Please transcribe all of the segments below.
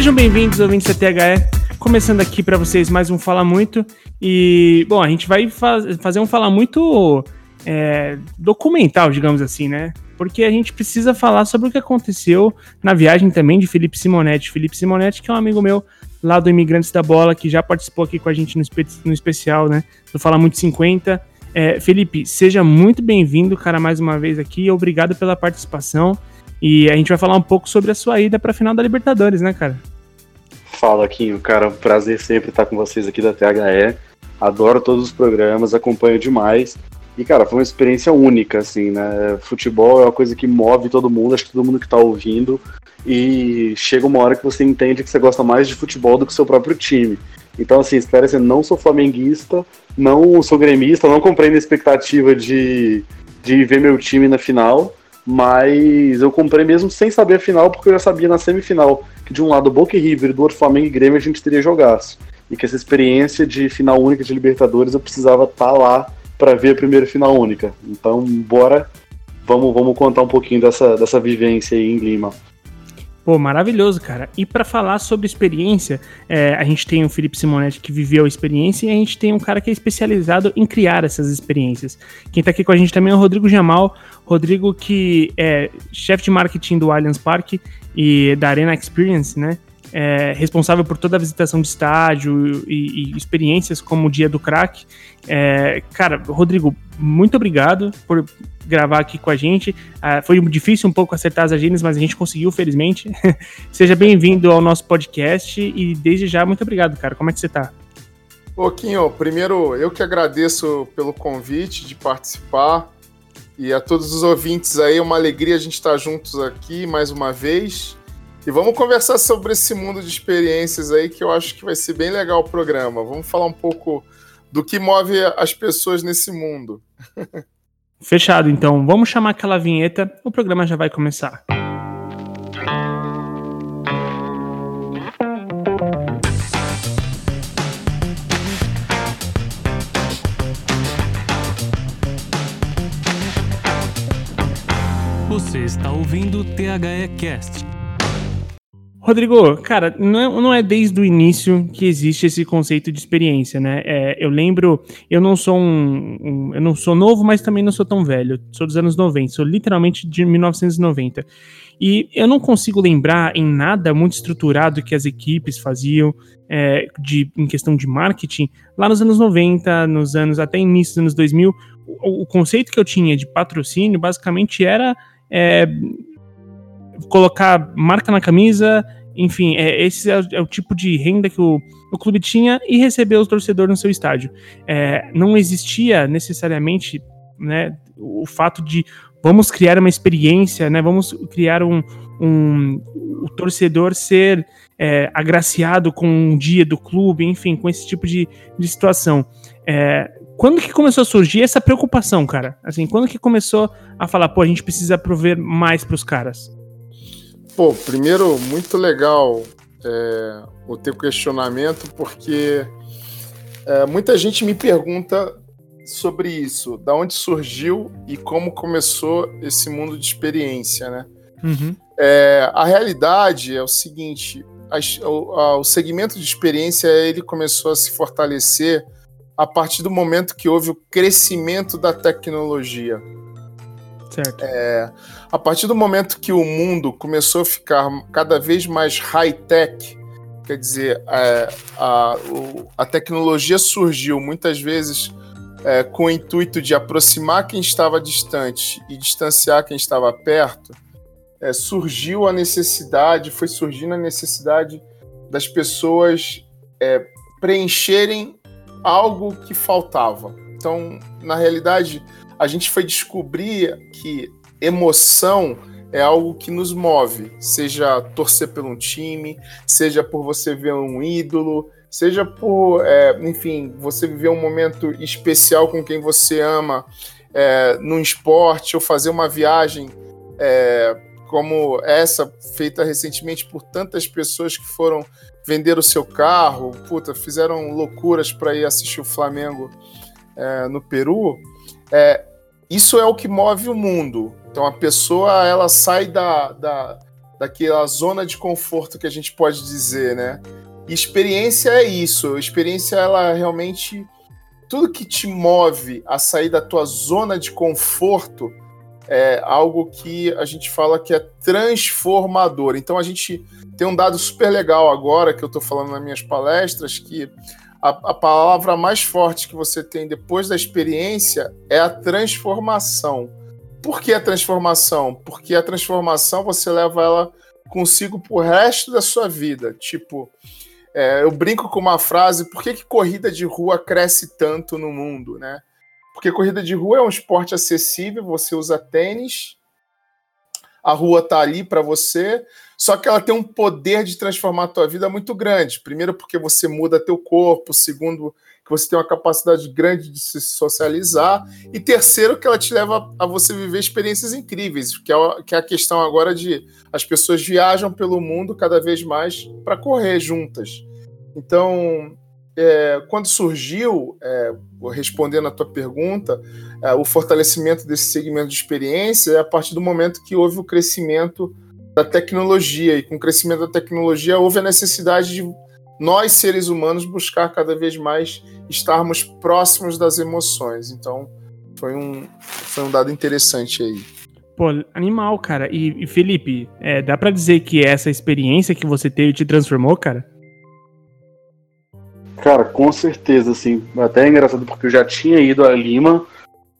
Sejam bem-vindos, ouvintes da THE. Começando aqui para vocês mais um Fala Muito. E, bom, a gente vai faz, fazer um Fala Muito é, documental, digamos assim, né? Porque a gente precisa falar sobre o que aconteceu na viagem também de Felipe Simonetti. Felipe Simonetti, que é um amigo meu lá do Imigrantes da Bola, que já participou aqui com a gente no, espe no especial, né? Do Fala Muito 50. É, Felipe, seja muito bem-vindo, cara, mais uma vez aqui. Obrigado pela participação. E a gente vai falar um pouco sobre a sua ida para a final da Libertadores, né, cara? Fala, Quinho, cara, prazer sempre estar com vocês aqui da THE. Adoro todos os programas, acompanho demais. E, cara, foi uma experiência única, assim, né? Futebol é uma coisa que move todo mundo, acho que todo mundo que tá ouvindo. E chega uma hora que você entende que você gosta mais de futebol do que seu próprio time. Então, assim, espera assim, não sou flamenguista, não sou gremista, não comprei na expectativa de, de ver meu time na final, mas eu comprei mesmo sem saber a final, porque eu já sabia na semifinal que de um lado Boca e River, do outro Flamengo e Grêmio a gente teria jogaço. E que essa experiência de final única de Libertadores eu precisava estar tá lá para ver a primeira final única. Então, bora, vamos, vamos contar um pouquinho dessa, dessa vivência aí em Lima. Pô, maravilhoso, cara. E para falar sobre experiência, é, a gente tem o Felipe Simonetti que viveu a experiência e a gente tem um cara que é especializado em criar essas experiências. Quem tá aqui com a gente também é o Rodrigo Jamal. Rodrigo que é chefe de marketing do Allianz Parque e da Arena Experience, né? é, responsável por toda a visitação de estádio e, e experiências como o Dia do Crack. É, cara, Rodrigo, muito obrigado por gravar aqui com a gente. Uh, foi difícil um pouco acertar as agendas, mas a gente conseguiu, felizmente. Seja bem-vindo ao nosso podcast e desde já, muito obrigado, cara. Como é que você tá? Pouquinho, primeiro eu que agradeço pelo convite de participar e a todos os ouvintes aí, uma alegria a gente estar juntos aqui mais uma vez. E vamos conversar sobre esse mundo de experiências aí, que eu acho que vai ser bem legal o programa. Vamos falar um pouco do que move as pessoas nesse mundo. Fechado, então. Vamos chamar aquela vinheta, o programa já vai começar. Você está ouvindo o THE Cast Rodrigo, cara, não é, não é, desde o início que existe esse conceito de experiência, né? É, eu lembro, eu não sou um, um, eu não sou novo, mas também não sou tão velho. Sou dos anos 90, sou literalmente de 1990. E eu não consigo lembrar em nada muito estruturado que as equipes faziam é, de, em questão de marketing lá nos anos 90, nos anos até início dos anos 2000. O, o conceito que eu tinha de patrocínio basicamente era é, colocar marca na camisa, enfim, é, esse é, é, o tipo de renda que o, o clube tinha e receber os torcedores no seu estádio. É, não existia necessariamente né, o fato de vamos criar uma experiência, né, vamos criar um, um o torcedor ser é, agraciado com um dia do clube, enfim, com esse tipo de, de situação. É, quando que começou a surgir essa preocupação, cara? Assim, quando que começou a falar, pô, a gente precisa prover mais para os caras? Pô, primeiro, muito legal é, o teu questionamento, porque é, muita gente me pergunta sobre isso, da onde surgiu e como começou esse mundo de experiência, né? Uhum. É, a realidade é o seguinte: a, o, o segmento de experiência ele começou a se fortalecer a partir do momento que houve o crescimento da tecnologia. Certo. É, a partir do momento que o mundo começou a ficar cada vez mais high-tech, quer dizer, é, a, a tecnologia surgiu muitas vezes é, com o intuito de aproximar quem estava distante e distanciar quem estava perto, é, surgiu a necessidade, foi surgindo a necessidade das pessoas é, preencherem algo que faltava. Então, na realidade, a gente foi descobrir que emoção é algo que nos move, seja torcer por um time, seja por você ver um ídolo, seja por, é, enfim, você viver um momento especial com quem você ama é, num esporte ou fazer uma viagem é, como essa feita recentemente por tantas pessoas que foram vender o seu carro, puta, fizeram loucuras para ir assistir o Flamengo é, no Peru. É, isso é o que move o mundo. Então a pessoa ela sai da, da, daquela zona de conforto que a gente pode dizer, né? E experiência é isso. Experiência, ela realmente. Tudo que te move a sair da tua zona de conforto é algo que a gente fala que é transformador. Então a gente tem um dado super legal agora que eu estou falando nas minhas palestras que a, a, palavra mais forte que você tem depois da experiência é a transformação. Por que a transformação? Porque a transformação você leva ela consigo pro resto da sua vida. Tipo, é, eu brinco com uma frase: por que, que corrida de rua cresce tanto no mundo, né? Porque corrida de rua é um esporte acessível, você usa tênis, a rua tá ali para você, só que ela tem um poder de transformar a tua vida muito grande. Primeiro porque você muda teu corpo, segundo que você tem uma capacidade grande de se socializar, e terceiro que ela te leva a você viver experiências incríveis, que é, é a questão agora de as pessoas viajam pelo mundo cada vez mais para correr juntas. Então, é, quando surgiu, é, respondendo a tua pergunta, é, o fortalecimento desse segmento de experiência é a partir do momento que houve o crescimento da tecnologia, e com o crescimento da tecnologia houve a necessidade de nós, seres humanos, buscar cada vez mais estarmos próximos das emoções. Então, foi um, foi um dado interessante aí. Pô, animal, cara. E, e Felipe, é, dá para dizer que essa experiência que você teve te transformou, cara? Cara, com certeza, assim. Até é engraçado porque eu já tinha ido a Lima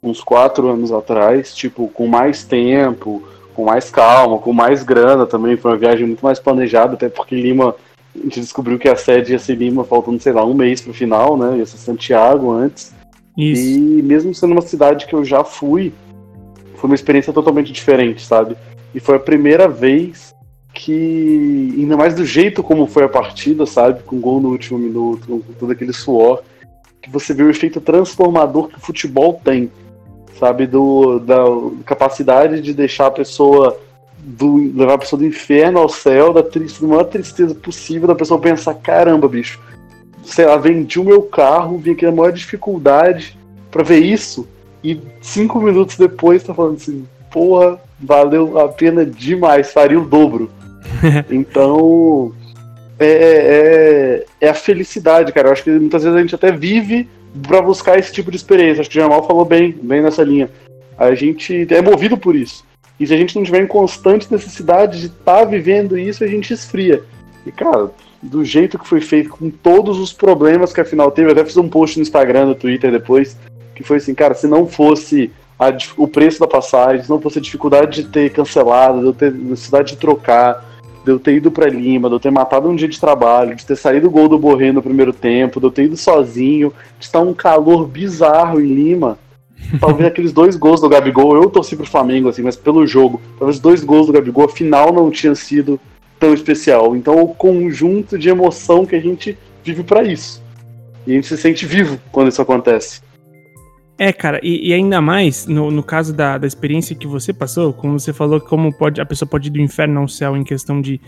uns quatro anos atrás, tipo, com mais tempo, com mais calma, com mais grana também. Foi uma viagem muito mais planejada, até porque Lima, a gente descobriu que a sede ia ser Lima faltando, sei lá, um mês pro final, né? Ia ser Santiago antes. Isso. E mesmo sendo uma cidade que eu já fui, foi uma experiência totalmente diferente, sabe? E foi a primeira vez que, ainda mais do jeito como foi a partida, sabe? Com gol no último minuto, com todo aquele suor, que você vê o efeito transformador que o futebol tem, sabe? Do, da capacidade de deixar a pessoa. Do, levar a pessoa do inferno ao céu, da, triste, da maior tristeza possível, da pessoa pensar: caramba, bicho, sei lá, vendi o meu carro, vim aqui na maior dificuldade para ver isso, e cinco minutos depois tá falando assim: porra, valeu a pena demais, faria o dobro. então, é, é, é, a felicidade, cara. Eu acho que muitas vezes a gente até vive para buscar esse tipo de experiência. Acho que o Jamal falou bem, bem nessa linha. A gente é movido por isso. E se a gente não tiver em constante necessidade de estar tá vivendo isso, a gente esfria. E, cara, do jeito que foi feito, com todos os problemas que afinal teve, eu até fiz um post no Instagram, no Twitter depois, que foi assim, cara, se não fosse a, o preço da passagem, se não fosse a dificuldade de ter cancelado, de eu ter necessidade de trocar, de eu ter ido para Lima, de eu ter matado um dia de trabalho, de ter saído o gol do Borré no primeiro tempo, de eu ter ido sozinho, de estar um calor bizarro em Lima. Talvez aqueles dois gols do Gabigol, eu torci pro Flamengo, assim, mas pelo jogo, talvez dois gols do Gabigol, afinal não tinha sido tão especial. Então, o conjunto de emoção que a gente vive para isso. E a gente se sente vivo quando isso acontece. É, cara, e, e, ainda mais no, no caso da, da experiência que você passou, como você falou, como pode a pessoa pode ir do inferno ao céu em questão de,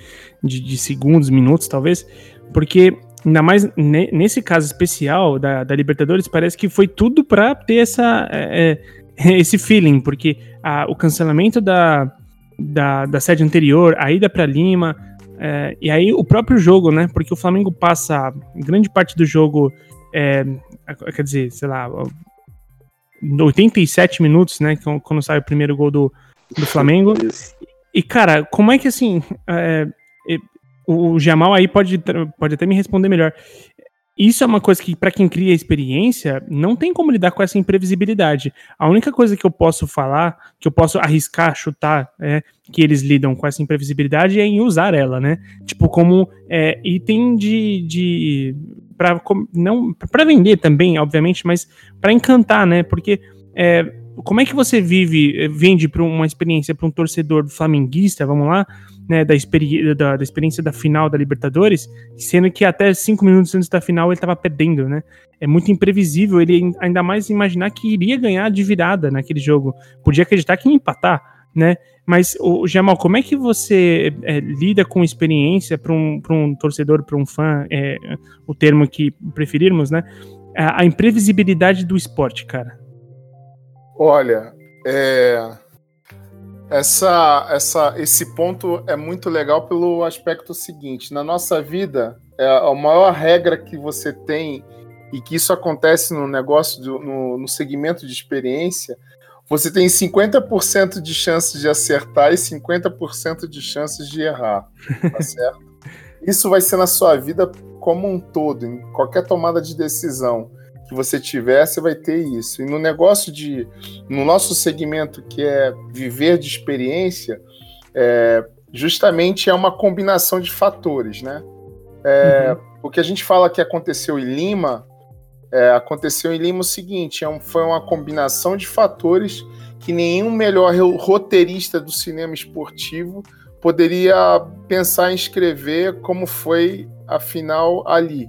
de, de segundos, minutos, talvez, porque ainda mais ne, nesse caso especial da, da Libertadores, parece que foi tudo para ter essa, é, é, esse feeling, porque a, o cancelamento da, da, da sede anterior, a ida para Lima, é, e aí o próprio jogo, né? Porque o Flamengo passa grande parte do jogo, é, quer dizer, sei lá, 87 minutos, né? Quando sai o primeiro gol do, do Flamengo. E, cara, como é que assim. É, o Jamal aí pode, pode até me responder melhor. Isso é uma coisa que, para quem cria experiência, não tem como lidar com essa imprevisibilidade. A única coisa que eu posso falar, que eu posso arriscar, chutar, é, que eles lidam com essa imprevisibilidade é em usar ela, né? Tipo, como é, item de, de para não para vender também, obviamente, mas para encantar, né? Porque é, como é que você vive, eh, vende para uma experiência para um torcedor flamenguista, vamos lá, né, da, experi da, da, experiência da final da Libertadores, sendo que até cinco minutos antes da final ele estava perdendo, né? É muito imprevisível ele ainda mais imaginar que iria ganhar de virada naquele jogo. Podia acreditar que ia empatar, né? Mas, o Jamal, como é que você é, lida com experiência para um, um torcedor, para um fã, é, o termo que preferirmos, né? A, a, imprevisibilidade do esporte, cara. Olha, é, essa, essa, esse ponto é muito legal pelo aspecto seguinte: na nossa vida, é a maior regra que você tem e que isso acontece no negócio, do, no, no segmento de experiência, você tem 50% de chances de acertar e 50% de chances de errar, tá certo? Isso vai ser na sua vida como um todo, em qualquer tomada de decisão que você tiver, você vai ter isso. E no negócio de, no nosso segmento que é viver de experiência, é, justamente é uma combinação de fatores, né? É, uhum. O que a gente fala que aconteceu em Lima, é, aconteceu em Lima o seguinte: é foi uma combinação de fatores que nenhum melhor roteirista do cinema esportivo poderia pensar em escrever como foi a final ali.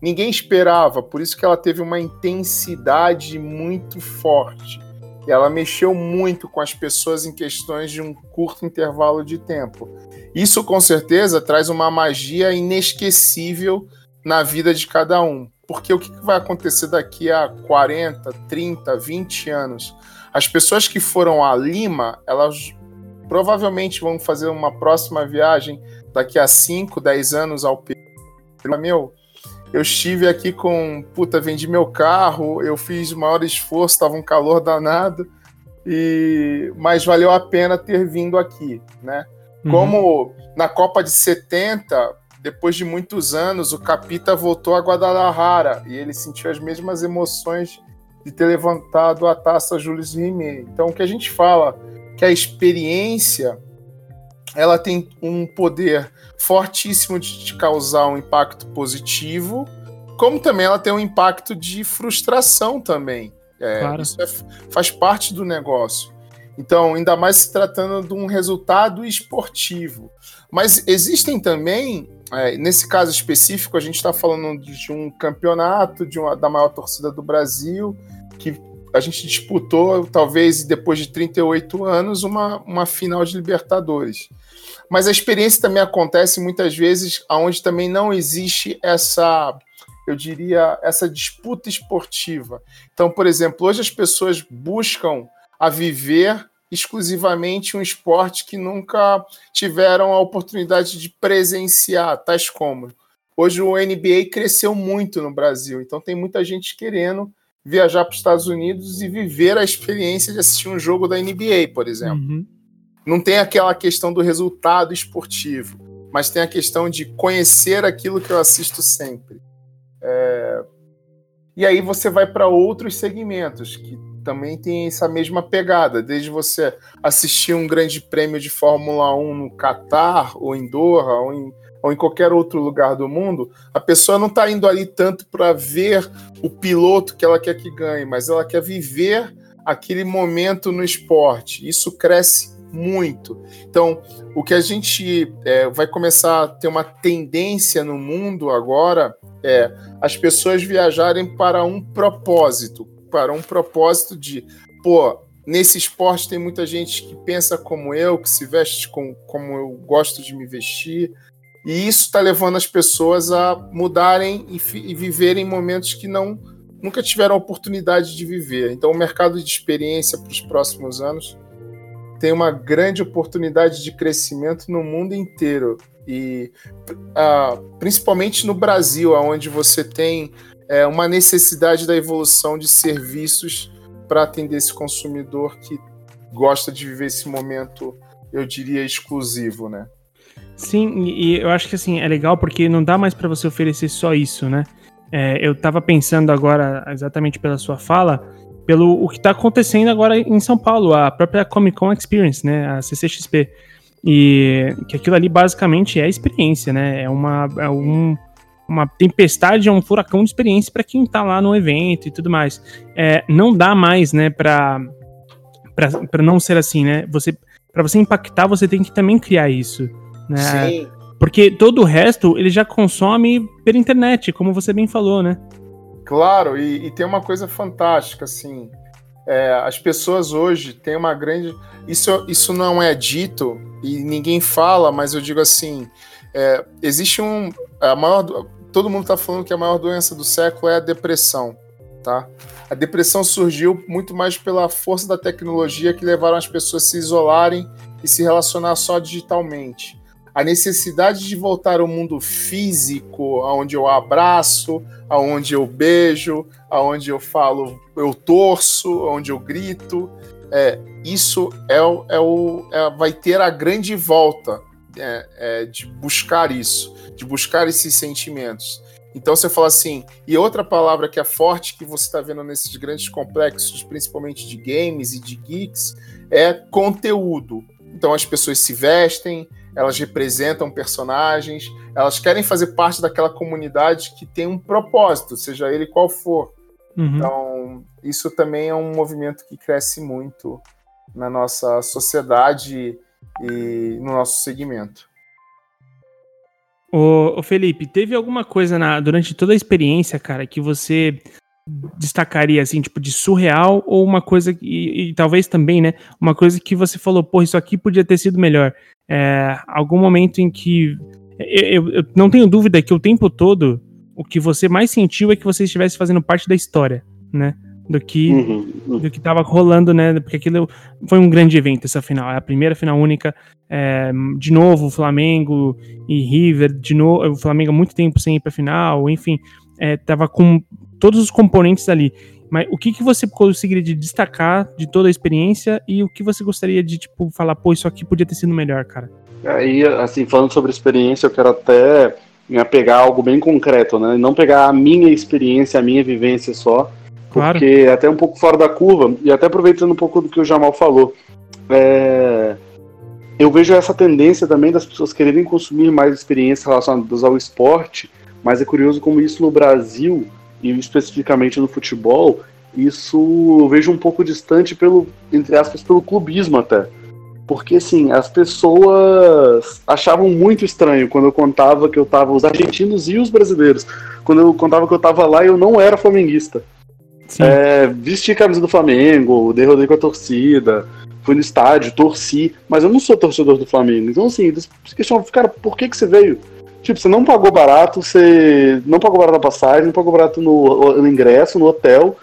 Ninguém esperava, por isso que ela teve uma intensidade muito forte. Ela mexeu muito com as pessoas em questões de um curto intervalo de tempo. Isso com certeza traz uma magia inesquecível na vida de cada um. Porque o que vai acontecer daqui a 40, 30, 20 anos? As pessoas que foram a Lima, elas provavelmente vão fazer uma próxima viagem daqui a 5, 10 anos ao Peru. Meu, eu estive aqui com, puta, vendi meu carro, eu fiz o maior esforço, estava um calor danado, e mas valeu a pena ter vindo aqui, né? Uhum. Como na Copa de 70, depois de muitos anos, o Capita voltou a Guadalajara e ele sentiu as mesmas emoções de ter levantado a taça Jules Rimet. Então, o que a gente fala que a experiência ela tem um poder fortíssimo de te causar um impacto positivo, como também ela tem um impacto de frustração também. É, claro. Isso é, faz parte do negócio. Então, ainda mais se tratando de um resultado esportivo. Mas existem também é, nesse caso específico, a gente está falando de um campeonato de uma, da maior torcida do Brasil, que a gente disputou, talvez depois de 38 anos, uma, uma final de Libertadores. Mas a experiência também acontece muitas vezes onde também não existe essa, eu diria, essa disputa esportiva. Então, por exemplo, hoje as pessoas buscam a viver exclusivamente um esporte que nunca tiveram a oportunidade de presenciar, tais como. Hoje o NBA cresceu muito no Brasil, então tem muita gente querendo viajar para os Estados Unidos e viver a experiência de assistir um jogo da NBA, por exemplo. Uhum. Não tem aquela questão do resultado esportivo, mas tem a questão de conhecer aquilo que eu assisto sempre. É... E aí você vai para outros segmentos que também tem essa mesma pegada, desde você assistir um grande prêmio de Fórmula 1 no Catar, ou em Doha, ou em, ou em qualquer outro lugar do mundo, a pessoa não está indo ali tanto para ver o piloto que ela quer que ganhe, mas ela quer viver aquele momento no esporte. Isso cresce muito. Então, o que a gente é, vai começar a ter uma tendência no mundo agora é as pessoas viajarem para um propósito para um propósito de, pô, nesse esporte tem muita gente que pensa como eu, que se veste com, como eu gosto de me vestir. E isso está levando as pessoas a mudarem e, e, viverem momentos que não nunca tiveram a oportunidade de viver. Então, o mercado de experiência para os próximos anos tem uma grande oportunidade de crescimento no mundo inteiro e uh, principalmente no Brasil, onde você tem é, uma necessidade da evolução de serviços para atender esse consumidor que gosta de viver esse momento, eu diria, exclusivo, né? Sim, e eu acho que assim, é legal porque não dá mais para você oferecer só isso, né? É, eu estava pensando agora, exatamente pela sua fala, pelo o que está acontecendo agora em São Paulo, a própria Comic Con Experience, né? A CCXP. E que aquilo ali basicamente é experiência, né? É, uma, é um, uma tempestade, é um furacão de experiência para quem está lá no evento e tudo mais. É, não dá mais, né, para para não ser assim, né? Você para você impactar, você tem que também criar isso, né? Sim. Porque todo o resto ele já consome pela internet, como você bem falou, né? Claro, e, e tem uma coisa fantástica, assim. É, as pessoas hoje têm uma grande. Isso, isso não é dito e ninguém fala, mas eu digo assim: é, existe um. A maior, todo mundo está falando que a maior doença do século é a depressão, tá? A depressão surgiu muito mais pela força da tecnologia que levaram as pessoas a se isolarem e se relacionar só digitalmente. A necessidade de voltar ao mundo físico, onde eu abraço, aonde eu beijo, aonde eu falo, eu torço, onde eu grito, é, isso é, é o, é, vai ter a grande volta é, é, de buscar isso, de buscar esses sentimentos. Então você fala assim, e outra palavra que é forte que você está vendo nesses grandes complexos, principalmente de games e de geeks, é conteúdo. Então as pessoas se vestem, elas representam personagens, elas querem fazer parte daquela comunidade que tem um propósito, seja ele qual for. Uhum. Então, isso também é um movimento que cresce muito na nossa sociedade e no nosso segmento. Ô, Felipe, teve alguma coisa na, durante toda a experiência, cara, que você destacaria, assim, tipo, de surreal ou uma coisa, e, e talvez também, né, uma coisa que você falou, pô, isso aqui podia ter sido melhor. É, algum momento em que. Eu, eu, eu não tenho dúvida que o tempo todo o que você mais sentiu é que você estivesse fazendo parte da história, né? Do que uhum, uhum. do que estava rolando, né? Porque aquilo foi um grande evento essa final, é a primeira final única. É, de novo, Flamengo e River, de novo, o Flamengo há muito tempo sem ir para final, enfim, é, tava com todos os componentes ali. Mas o que, que você conseguiria de destacar de toda a experiência e o que você gostaria de tipo falar, pô, isso aqui podia ter sido melhor, cara? Aí, assim, falando sobre experiência, eu quero até me apegar a algo bem concreto, né? Não pegar a minha experiência, a minha vivência só, Claro. Porque até um pouco fora da curva, e até aproveitando um pouco do que o Jamal falou, é, eu vejo essa tendência também das pessoas quererem consumir mais experiências relacionadas ao esporte, mas é curioso como isso no Brasil, e especificamente no futebol, isso eu vejo um pouco distante pelo, entre aspas, pelo clubismo até. Porque, assim, as pessoas achavam muito estranho quando eu contava que eu tava, os argentinos e os brasileiros, quando eu contava que eu tava lá eu não era flamenguista. É, vesti a camisa do Flamengo, derrotei com a torcida, fui no estádio, torci, mas eu não sou torcedor do Flamengo. Então, assim, eles questionam, cara, por que, que você veio? Tipo, você não pagou barato, você não pagou barato a passagem, não pagou barato no, no ingresso, no hotel.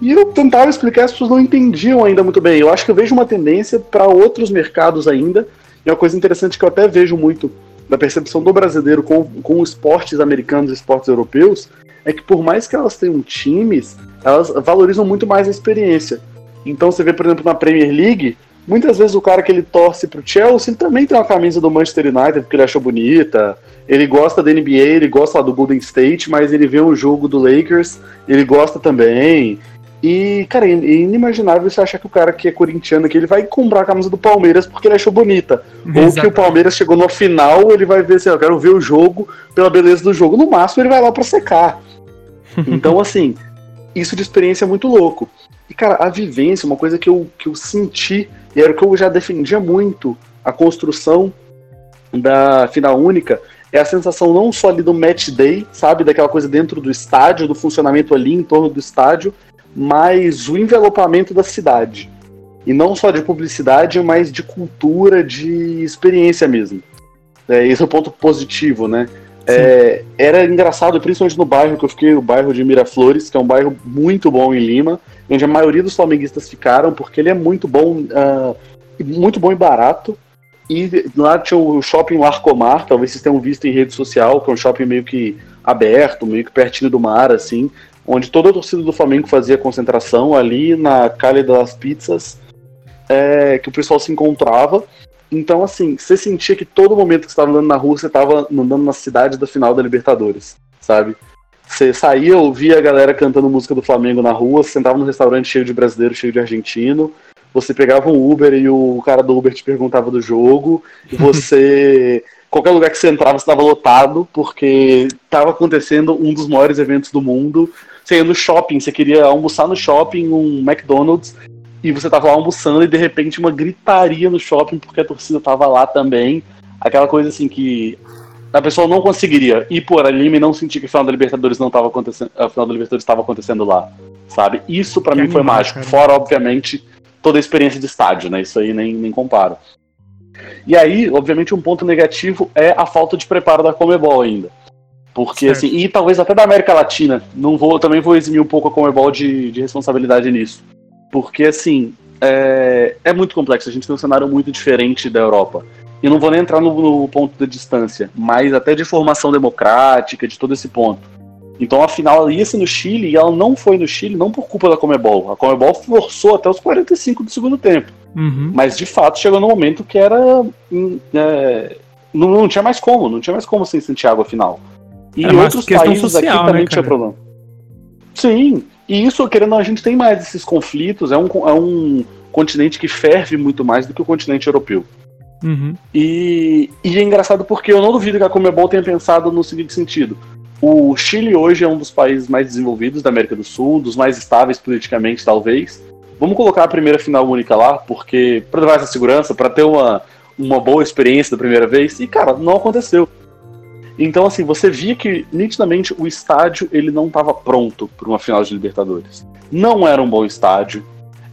E eu tentava explicar, as pessoas não entendiam ainda muito bem. Eu acho que eu vejo uma tendência para outros mercados ainda. E uma coisa interessante que eu até vejo muito da percepção do brasileiro com, com esportes americanos e esportes europeus é que por mais que elas tenham times, elas valorizam muito mais a experiência. Então você vê, por exemplo, na Premier League, muitas vezes o cara que ele torce pro Chelsea, ele também tem uma camisa do Manchester United porque ele achou bonita. Ele gosta da NBA, ele gosta lá do Golden State, mas ele vê um jogo do Lakers, ele gosta também. E, cara, é inimaginável você achar que o cara que é corintiano aqui, ele vai comprar a camisa do Palmeiras porque ele achou bonita. Exatamente. Ou que o Palmeiras chegou no final, ele vai ver assim, eu quero ver o jogo pela beleza do jogo. No máximo, ele vai lá pra secar. Então, assim, isso de experiência é muito louco. E, cara, a vivência, uma coisa que eu, que eu senti, e era o que eu já defendia muito, a construção da final única, é a sensação não só ali do match day, sabe, daquela coisa dentro do estádio, do funcionamento ali em torno do estádio, mas o envelopamento da cidade. E não só de publicidade, mas de cultura, de experiência mesmo. É, esse é o ponto positivo, né? É, era engraçado, principalmente no bairro que eu fiquei, o bairro de Miraflores, que é um bairro muito bom em Lima, onde a maioria dos flamenguistas ficaram, porque ele é muito bom, uh, muito bom e barato. E lá tinha o shopping Larcomar, talvez vocês tenham visto em rede social, que é um shopping meio que aberto, meio que pertinho do mar, assim, onde toda a torcida do Flamengo fazia concentração ali na Calha das Pizzas, é, que o pessoal se encontrava. Então, assim, você sentia que todo momento que você estava andando na rua, você estava andando na cidade da final da Libertadores, sabe? Você saía, ouvia a galera cantando música do Flamengo na rua, você sentava num restaurante cheio de brasileiro, cheio de argentino, você pegava um Uber e o cara do Uber te perguntava do jogo, e você. qualquer lugar que você entrava estava lotado, porque estava acontecendo um dos maiores eventos do mundo. Você ia no shopping, você queria almoçar no shopping, um McDonald's, e você tava lá almoçando e de repente uma gritaria no shopping porque a torcida tava lá também. Aquela coisa assim que a pessoa não conseguiria ir por ali e não sentir que a final da Libertadores não tava acontecendo, a final da Libertadores estava acontecendo lá, sabe? Isso para mim foi mágico, cara. fora obviamente toda a experiência de estádio, né? Isso aí nem, nem comparo. E aí, obviamente, um ponto negativo é a falta de preparo da Comebol ainda. Porque, certo. assim, e talvez até da América Latina. Não vou, também vou eximir um pouco a Comebol de, de responsabilidade nisso. Porque, assim, é, é muito complexo. A gente tem um cenário muito diferente da Europa. E não vou nem entrar no, no ponto da distância, mas até de formação democrática, de todo esse ponto. Então a final ia ser no Chile e ela não foi no Chile, não por culpa da Comebol. A Comebol forçou até os 45 do segundo tempo. Uhum. Mas de fato chegou no momento que era. Hum, é, não, não, tinha mais como, não tinha mais como sem Santiago a final. E era outros países social, aqui também né, tinha problema. Sim, e isso, querendo a gente tem mais esses conflitos, é um, é um continente que ferve muito mais do que o continente europeu. Uhum. E, e é engraçado porque eu não duvido que a Comebol tenha pensado no seguinte sentido. O Chile hoje é um dos países mais desenvolvidos da América do Sul, dos mais estáveis politicamente, talvez. Vamos colocar a primeira final única lá, porque para levar essa segurança, para ter uma, uma boa experiência da primeira vez. E, cara, não aconteceu. Então, assim, você via que nitidamente o estádio ele não estava pronto para uma final de Libertadores. Não era um bom estádio.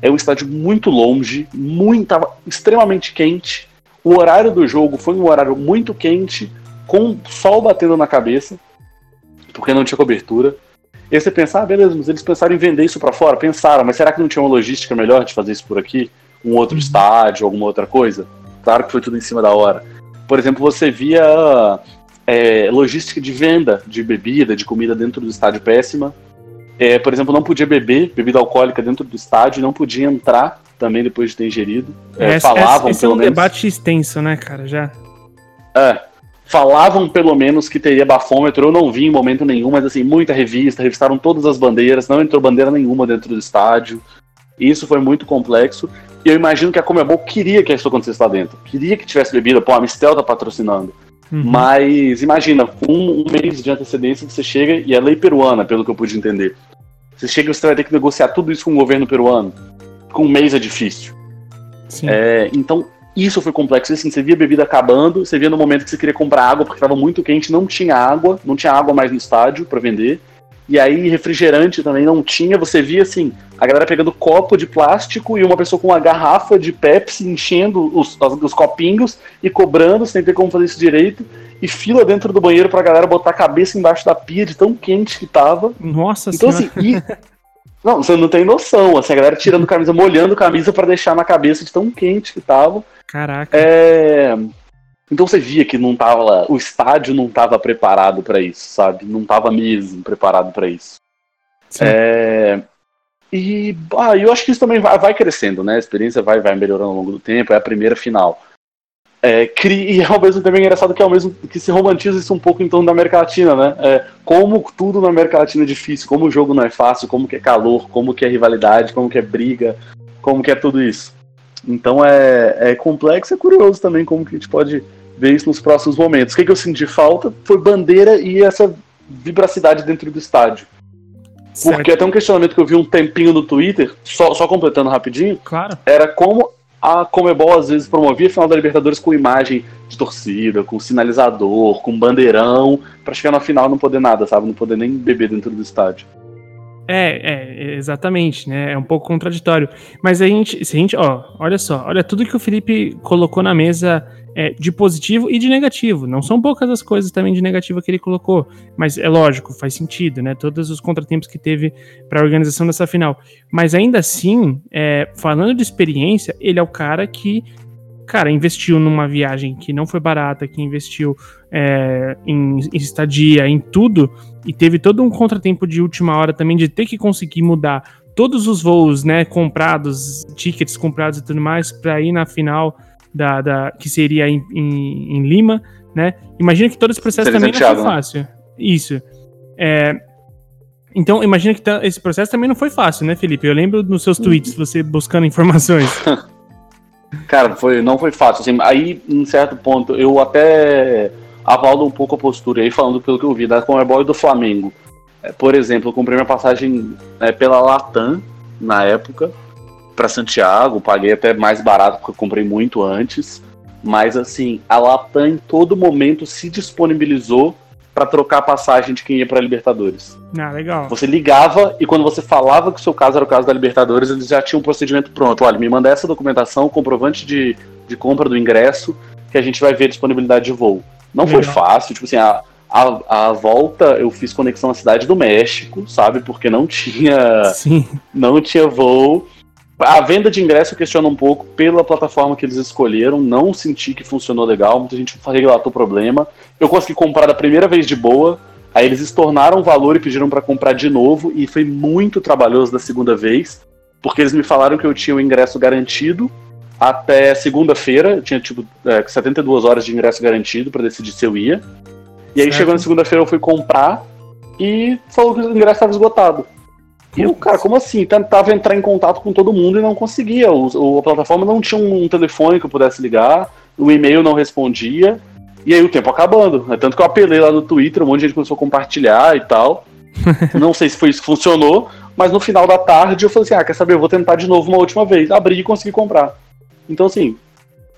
É um estádio muito longe, muito, extremamente quente. O horário do jogo foi um horário muito quente, com sol batendo na cabeça porque não tinha cobertura. E aí você pensa, ah, beleza, mas eles pensaram em vender isso para fora? Pensaram, mas será que não tinha uma logística melhor de fazer isso por aqui? Um outro uhum. estádio, alguma outra coisa? Claro que foi tudo em cima da hora. Por exemplo, você via é, logística de venda de bebida, de comida dentro do estádio péssima. É, por exemplo, não podia beber bebida alcoólica dentro do estádio, não podia entrar também depois de ter ingerido. É, esse, falavam, esse, esse é um menos. debate extenso, né, cara? Já. É, Falavam pelo menos que teria bafômetro, eu não vi em momento nenhum, mas assim, muita revista, revistaram todas as bandeiras, não entrou bandeira nenhuma dentro do estádio. Isso foi muito complexo. E eu imagino que a Comebol queria que isso acontecesse lá dentro. Queria que tivesse bebida, pô, a Mistel tá patrocinando. Uhum. Mas imagina, com um mês de antecedência você chega, e é lei peruana, pelo que eu pude entender. Você chega e você vai ter que negociar tudo isso com o governo peruano. Com um mês é difícil. É, então, isso foi complexo. Assim, você via bebida acabando, você via no momento que você queria comprar água porque estava muito quente, não tinha água, não tinha água mais no estádio para vender. E aí refrigerante também não tinha. Você via assim, a galera pegando copo de plástico e uma pessoa com uma garrafa de Pepsi enchendo os, os copinhos e cobrando sem ter como fazer isso direito. E fila dentro do banheiro pra galera botar a cabeça embaixo da pia de tão quente que tava. Nossa então, senhora. Assim, e, não, você não tem noção. Assim, a galera tirando camisa, molhando camisa para deixar na cabeça de tão quente que tava. Caraca. É... Então você via que não tava, o estádio não estava preparado para isso, sabe? Não estava mesmo preparado para isso. É... E ah, eu acho que isso também vai, vai, crescendo, né? A experiência vai, vai melhorando ao longo do tempo, é a primeira final. É, e ao mesmo tempo é engraçado que ao mesmo que se romantiza isso um pouco em torno da América Latina, né? É, como tudo na América Latina é difícil, como o jogo não é fácil, como que é calor, como que é rivalidade, como que é briga, como que é tudo isso. Então é, é complexo e é curioso também como que a gente pode ver isso nos próximos momentos. O que, que eu senti falta foi bandeira e essa vibracidade dentro do estádio. Certo. Porque até um questionamento que eu vi um tempinho no Twitter, só, só completando rapidinho, claro. era como a Comebol às vezes promovia a final da Libertadores com imagem de torcida, com sinalizador, com bandeirão, pra chegar na final não poder nada, sabe? Não poder nem beber dentro do estádio. É, é, exatamente, né? É um pouco contraditório. Mas a gente, se a gente, ó, olha só, olha tudo que o Felipe colocou na mesa é, de positivo e de negativo. Não são poucas as coisas também de negativo que ele colocou, mas é lógico, faz sentido, né? Todos os contratempos que teve para a organização dessa final. Mas ainda assim, é, falando de experiência, ele é o cara que cara, investiu numa viagem que não foi barata, que investiu é, em, em, estadia, em tudo, e teve todo um contratempo de última hora também de ter que conseguir mudar todos os voos, né, comprados, tickets comprados e tudo mais, para ir na final da, da que seria em, em, em, Lima, né? Imagina que todo esse processo Seria também não foi né? fácil. Isso. É, então, imagina que esse processo também não foi fácil, né, Felipe? Eu lembro nos seus tweets, você buscando informações. Cara, foi, não foi fácil. Assim, aí, em certo ponto, eu até avalo um pouco a postura aí, falando pelo que eu vi da Comebol e do Flamengo. É, por exemplo, eu comprei minha passagem é, pela Latam na época para Santiago, paguei até mais barato porque eu comprei muito antes. Mas assim, a Latam em todo momento se disponibilizou para trocar a passagem de quem ia para Libertadores. Ah, legal. Você ligava e quando você falava que o seu caso era o caso da Libertadores, eles já tinham um procedimento pronto. Olha, me manda essa documentação, comprovante de, de compra do ingresso, que a gente vai ver a disponibilidade de voo. Não legal. foi fácil, tipo assim, a, A, a volta eu fiz conexão à cidade do México, sabe? Porque não tinha. Sim. Não tinha voo. A venda de ingresso eu questiono um pouco pela plataforma que eles escolheram. Não senti que funcionou legal. Muita gente relatou problema. Eu consegui comprar da primeira vez de boa. Aí eles estornaram o valor e pediram para comprar de novo. E foi muito trabalhoso da segunda vez. Porque eles me falaram que eu tinha o ingresso garantido até segunda-feira. Tinha tipo é, 72 horas de ingresso garantido para decidir se eu ia. E aí certo. chegou na segunda-feira eu fui comprar e falou que o ingresso estava esgotado. E eu, cara, como assim? Tentava entrar em contato com todo mundo e não conseguia. O, a plataforma não tinha um telefone que eu pudesse ligar, o e-mail não respondia. E aí o tempo acabando. É tanto que eu apelei lá no Twitter, um monte de gente começou a compartilhar e tal. não sei se foi isso que funcionou, mas no final da tarde eu falei assim: ah, quer saber? Eu vou tentar de novo uma última vez. Abri e consegui comprar. Então, assim,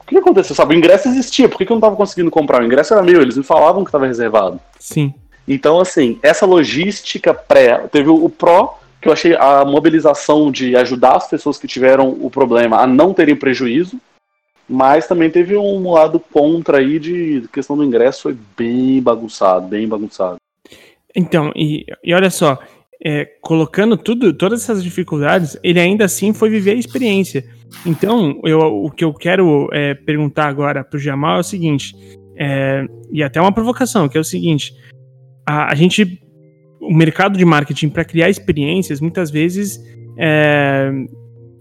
o que aconteceu? Sabe, o ingresso existia, por que, que eu não estava conseguindo comprar? O ingresso era meu, eles me falavam que estava reservado. Sim. Então, assim, essa logística pré. Teve o pró, que eu achei a mobilização de ajudar as pessoas que tiveram o problema a não terem prejuízo, mas também teve um lado contra aí de questão do ingresso, foi bem bagunçado, bem bagunçado. Então, e, e olha só, é, colocando tudo, todas essas dificuldades, ele ainda assim foi viver a experiência. Então, eu, o que eu quero é, perguntar agora para o Jamal é o seguinte, é, e até uma provocação, que é o seguinte: a, a gente, o mercado de marketing para criar experiências, muitas vezes, é,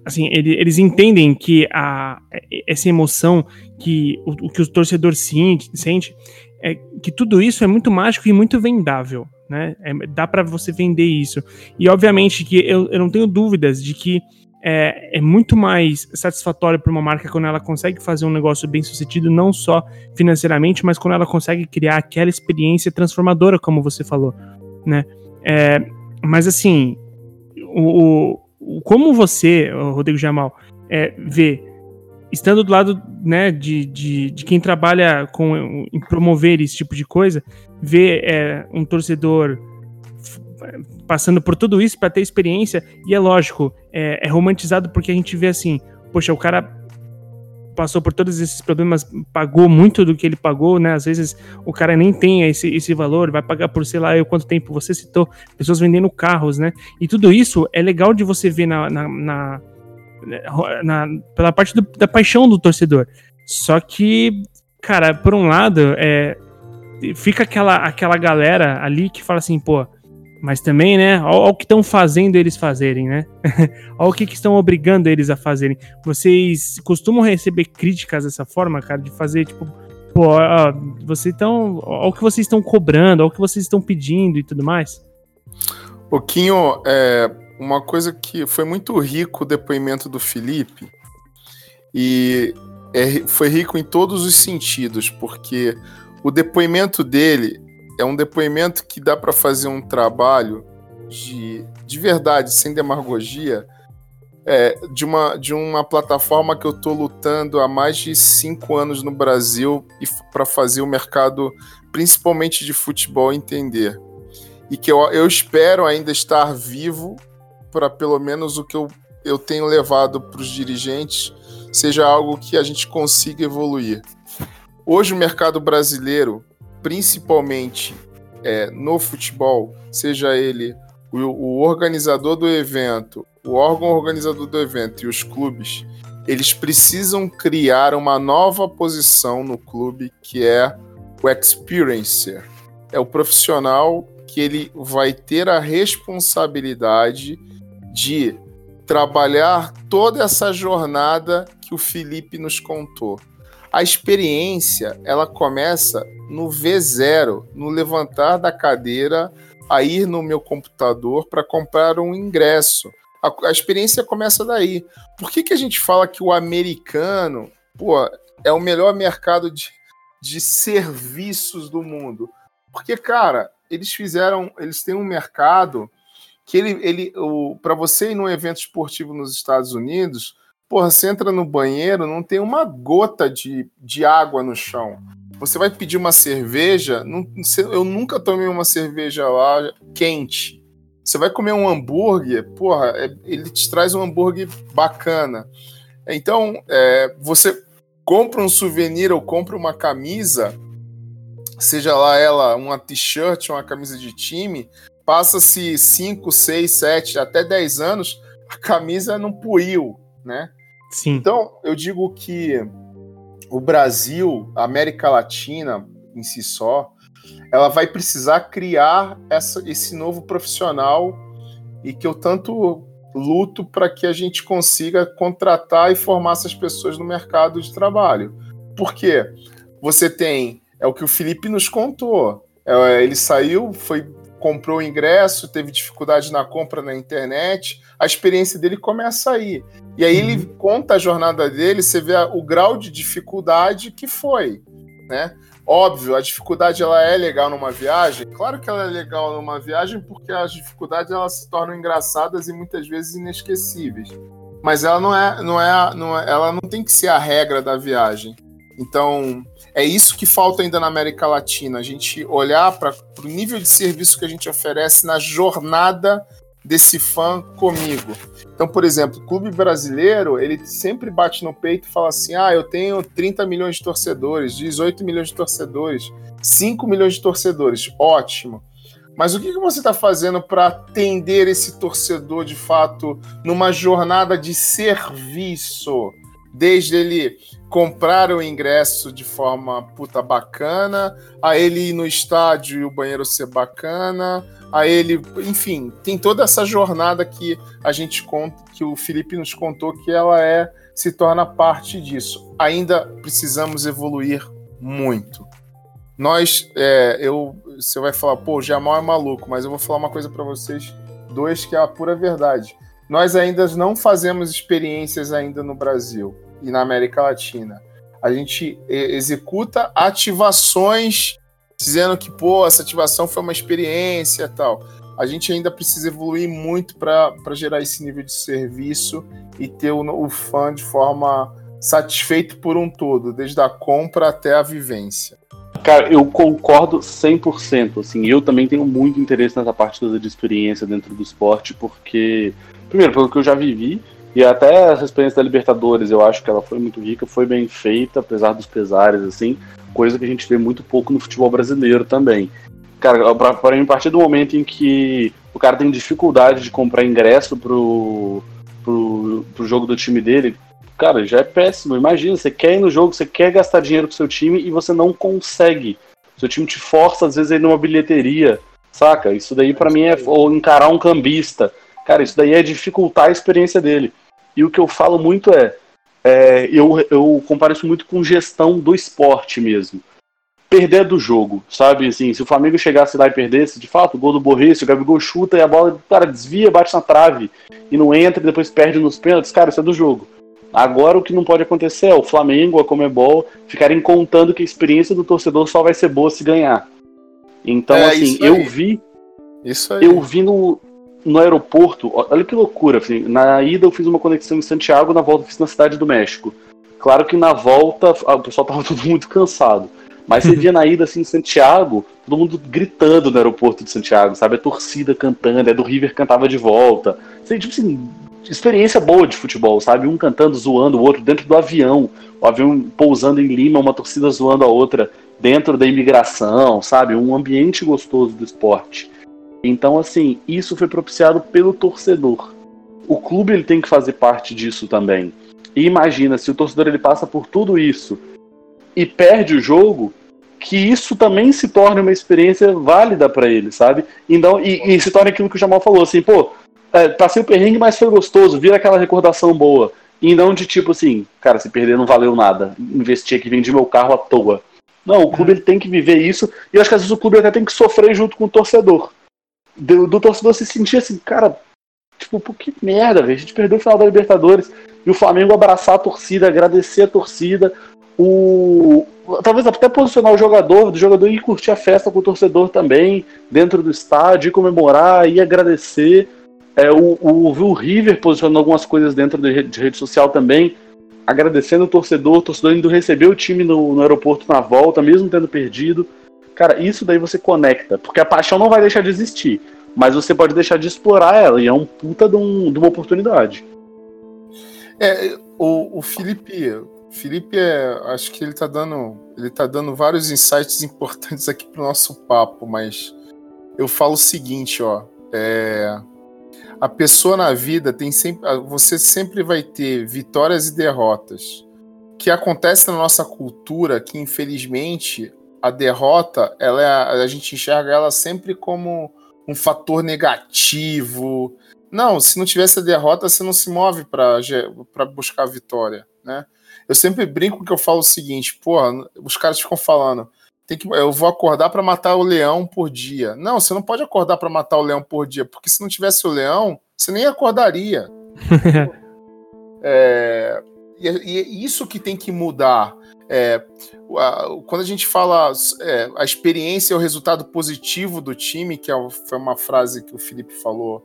assim, ele, eles entendem que a, essa emoção que o, o que o torcedor sente, sente é que tudo isso é muito mágico e muito vendável né? É, dá para você vender isso. E obviamente que eu, eu não tenho dúvidas de que é, é muito mais satisfatório para uma marca quando ela consegue fazer um negócio bem sucedido, não só financeiramente, mas quando ela consegue criar aquela experiência transformadora, como você falou, né? É, mas assim, o, o, como você, Rodrigo Jamal, é, vê estando do lado né, de, de, de quem trabalha com, em promover esse tipo de coisa, ver é, um torcedor passando por tudo isso para ter experiência, e é lógico, é, é, romantizado porque a gente vê assim, poxa, o cara passou por todos esses problemas, pagou muito do que ele pagou, né? Às vezes o cara nem tem esse, esse valor, vai pagar por sei lá eu quanto tempo. Você citou pessoas vendendo carros, né? E tudo isso é legal de você ver na, na, na na, pela parte do, da paixão do torcedor. Só que, cara, por um lado, é, fica aquela, aquela galera ali que fala assim, pô, mas também, né, olha o que estão fazendo eles fazerem, né? olha o que, que estão obrigando eles a fazerem. Vocês costumam receber críticas dessa forma, cara, de fazer, tipo, pô, ó, vocês estão. Olha o que vocês estão cobrando, olha o que vocês estão pedindo e tudo mais? Pouquinho, é, uma coisa que foi muito rico o depoimento do Felipe, e é, foi rico em todos os sentidos, porque o depoimento dele é um depoimento que dá para fazer um trabalho de, de verdade, sem demagogia, é, de, uma, de uma plataforma que eu estou lutando há mais de cinco anos no Brasil e para fazer o mercado, principalmente de futebol, entender. E que eu, eu espero ainda estar vivo para pelo menos o que eu, eu tenho levado para os dirigentes seja algo que a gente consiga evoluir. Hoje o mercado brasileiro, principalmente é, no futebol, seja ele o, o organizador do evento, o órgão organizador do evento e os clubes, eles precisam criar uma nova posição no clube que é o experiencer. É o profissional que ele vai ter a responsabilidade de trabalhar toda essa jornada que o Felipe nos contou. A experiência, ela começa no V0, no levantar da cadeira, a ir no meu computador para comprar um ingresso. A, a, experiência começa daí. Por que, que a gente fala que o americano pô, é o melhor mercado de, de serviços do mundo? Porque, cara, eles fizeram, eles têm um mercado que ele, ele para você ir num evento esportivo nos Estados Unidos, porra, você entra no banheiro, não tem uma gota de, de água no chão. Você vai pedir uma cerveja, não, eu nunca tomei uma cerveja lá quente. Você vai comer um hambúrguer, porra, é, ele te traz um hambúrguer bacana. Então, é, você compra um souvenir ou compra uma camisa, seja lá ela uma t-shirt, uma camisa de time, passa-se 5, 6, 7, até 10 anos, a camisa não puiu, né? Sim. Então, eu digo que o Brasil, a América Latina em si só, ela vai precisar criar essa, esse novo profissional e que eu tanto luto para que a gente consiga contratar e formar essas pessoas no mercado de trabalho. Por quê? Você tem, é o que o Felipe nos contou, é, ele saiu, foi comprou o ingresso, teve dificuldade na compra na internet, a experiência dele começa aí. E aí ele uhum. conta a jornada dele, você vê o grau de dificuldade que foi, né? Óbvio, a dificuldade ela é legal numa viagem. Claro que ela é legal numa viagem porque as dificuldades elas se tornam engraçadas e muitas vezes inesquecíveis. Mas ela não é, não é, não é, ela não tem que ser a regra da viagem. Então, é isso que falta ainda na América Latina, a gente olhar para o nível de serviço que a gente oferece na jornada desse fã comigo. Então, por exemplo, o clube brasileiro, ele sempre bate no peito e fala assim: ah, eu tenho 30 milhões de torcedores, 18 milhões de torcedores, 5 milhões de torcedores. Ótimo. Mas o que você está fazendo para atender esse torcedor de fato numa jornada de serviço? Desde ele comprar o ingresso de forma puta bacana, a ele ir no estádio e o banheiro ser bacana, a ele, enfim, tem toda essa jornada que a gente conta, que o Felipe nos contou que ela é se torna parte disso. Ainda precisamos evoluir muito. Nós, é, eu, você vai falar, pô, o Jamal é maluco, mas eu vou falar uma coisa para vocês dois que é a pura verdade. Nós ainda não fazemos experiências ainda no Brasil e na América Latina. A gente executa ativações dizendo que, pô, essa ativação foi uma experiência e tal. A gente ainda precisa evoluir muito para gerar esse nível de serviço e ter o, o fã de forma satisfeito por um todo, desde a compra até a vivência. Cara, eu concordo 100%. Assim, eu também tenho muito interesse nessa parte toda de experiência dentro do esporte, porque, primeiro, pelo que eu já vivi, e até essa experiência da Libertadores, eu acho que ela foi muito rica, foi bem feita, apesar dos pesares, assim coisa que a gente vê muito pouco no futebol brasileiro também. Cara, para mim, a partir do momento em que o cara tem dificuldade de comprar ingresso pro, pro, pro jogo do time dele, cara, já é péssimo. Imagina, você quer ir no jogo, você quer gastar dinheiro com seu time e você não consegue. Seu time te força, às vezes, a ir numa bilheteria, saca? Isso daí para mim é. Ou encarar um cambista. Cara, isso daí é dificultar a experiência dele. E o que eu falo muito é: é, eu, eu comparo isso muito com gestão do esporte mesmo. Perder do jogo, sabe? Assim, se o Flamengo chegasse lá e perdesse, de fato, o gol do Borges, o Gabigol chuta e a bola, cara, desvia, bate na trave e não entra e depois perde nos pênaltis, cara, isso é do jogo. Agora o que não pode acontecer é o Flamengo, a Comebol, ficarem contando que a experiência do torcedor só vai ser boa se ganhar. Então, é, assim, eu vi. Isso aí. Eu vi no, no aeroporto, olha que loucura, assim, na ida eu fiz uma conexão em Santiago, na volta eu fiz na cidade do México. Claro que na volta o pessoal tava todo muito cansado. Mas você via na ida assim em Santiago, todo mundo gritando no aeroporto de Santiago, sabe? A torcida cantando, é do River cantava de volta. Assim, tipo assim, experiência boa de futebol, sabe? Um cantando, zoando o outro dentro do avião, o avião pousando em Lima, uma torcida zoando a outra dentro da imigração, sabe? Um ambiente gostoso do esporte. Então, assim, isso foi propiciado pelo torcedor. O clube ele tem que fazer parte disso também. E imagina, se o torcedor ele passa por tudo isso e perde o jogo, que isso também se torne uma experiência válida para ele, sabe? Então, e, e, se torna aquilo que o Jamal falou, assim, pô, é, passei o perrengue, mas foi gostoso, vira aquela recordação boa. E não de tipo assim, cara, se perder não valeu nada, investi aqui, vendi meu carro à toa. Não, o clube ele tem que viver isso, e acho que às vezes o clube até tem que sofrer junto com o torcedor do, do torcedor se sentir assim, cara, tipo, pô, que merda, velho. A gente perdeu o final da Libertadores. E o Flamengo abraçar a torcida, agradecer a torcida. O, talvez até posicionar o jogador, do jogador ir curtir a festa com o torcedor também, dentro do estádio, ir comemorar, ir agradecer. É, o, o, o River posicionando algumas coisas dentro de, de rede social também, agradecendo o torcedor, o torcedor indo receber o time no, no aeroporto na volta, mesmo tendo perdido. Cara, isso daí você conecta, porque a paixão não vai deixar de existir, mas você pode deixar de explorar ela, e é um puta de, um, de uma oportunidade. É, o, o Felipe, Felipe é, acho que ele tá dando, ele tá dando vários insights importantes aqui pro nosso papo, mas eu falo o seguinte, ó, é, a pessoa na vida tem sempre, você sempre vai ter vitórias e derrotas. Que acontece na nossa cultura, que infelizmente a derrota, ela é, a gente enxerga ela sempre como um fator negativo. Não, se não tivesse a derrota, você não se move para buscar a vitória, né? Eu sempre brinco que eu falo o seguinte, porra, os caras ficam falando, tem que, eu vou acordar para matar o leão por dia. Não, você não pode acordar para matar o leão por dia, porque se não tivesse o leão, você nem acordaria. é, e, e, é isso que tem que mudar. É, quando a gente fala é, a experiência é o resultado positivo do time, que é, foi uma frase que o Felipe falou,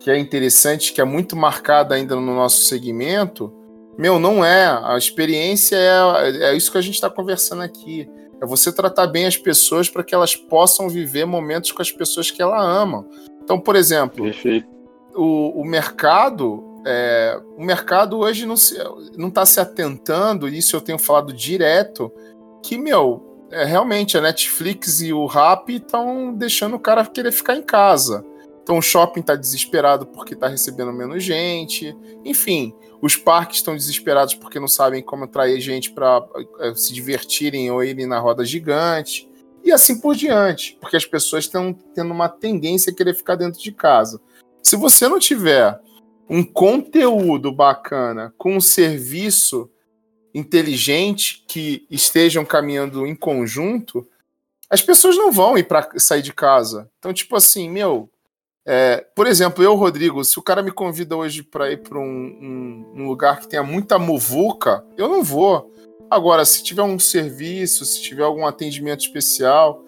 que é interessante, que é muito marcada ainda no nosso segmento. Meu, não é. A experiência é, é isso que a gente está conversando aqui é você tratar bem as pessoas para que elas possam viver momentos com as pessoas que ela ama. Então, por exemplo, o, o, mercado. É, o mercado hoje não está se, não tá se atentando, isso eu tenho falado direto, que, meu, é, realmente a Netflix e o Rap estão deixando o cara querer ficar em casa. Então o shopping está desesperado porque está recebendo menos gente. Enfim, os parques estão desesperados porque não sabem como atrair gente para é, se divertirem ou irem na roda gigante. E assim por diante, porque as pessoas estão tendo uma tendência a querer ficar dentro de casa. Se você não tiver um conteúdo bacana com um serviço inteligente que estejam caminhando em conjunto, as pessoas não vão ir para sair de casa. Então, tipo assim, meu, é, por exemplo, eu, Rodrigo, se o cara me convida hoje para ir para um, um, um, lugar que tenha muita muvuca, eu não vou. Agora, se tiver um serviço, se tiver algum atendimento especial,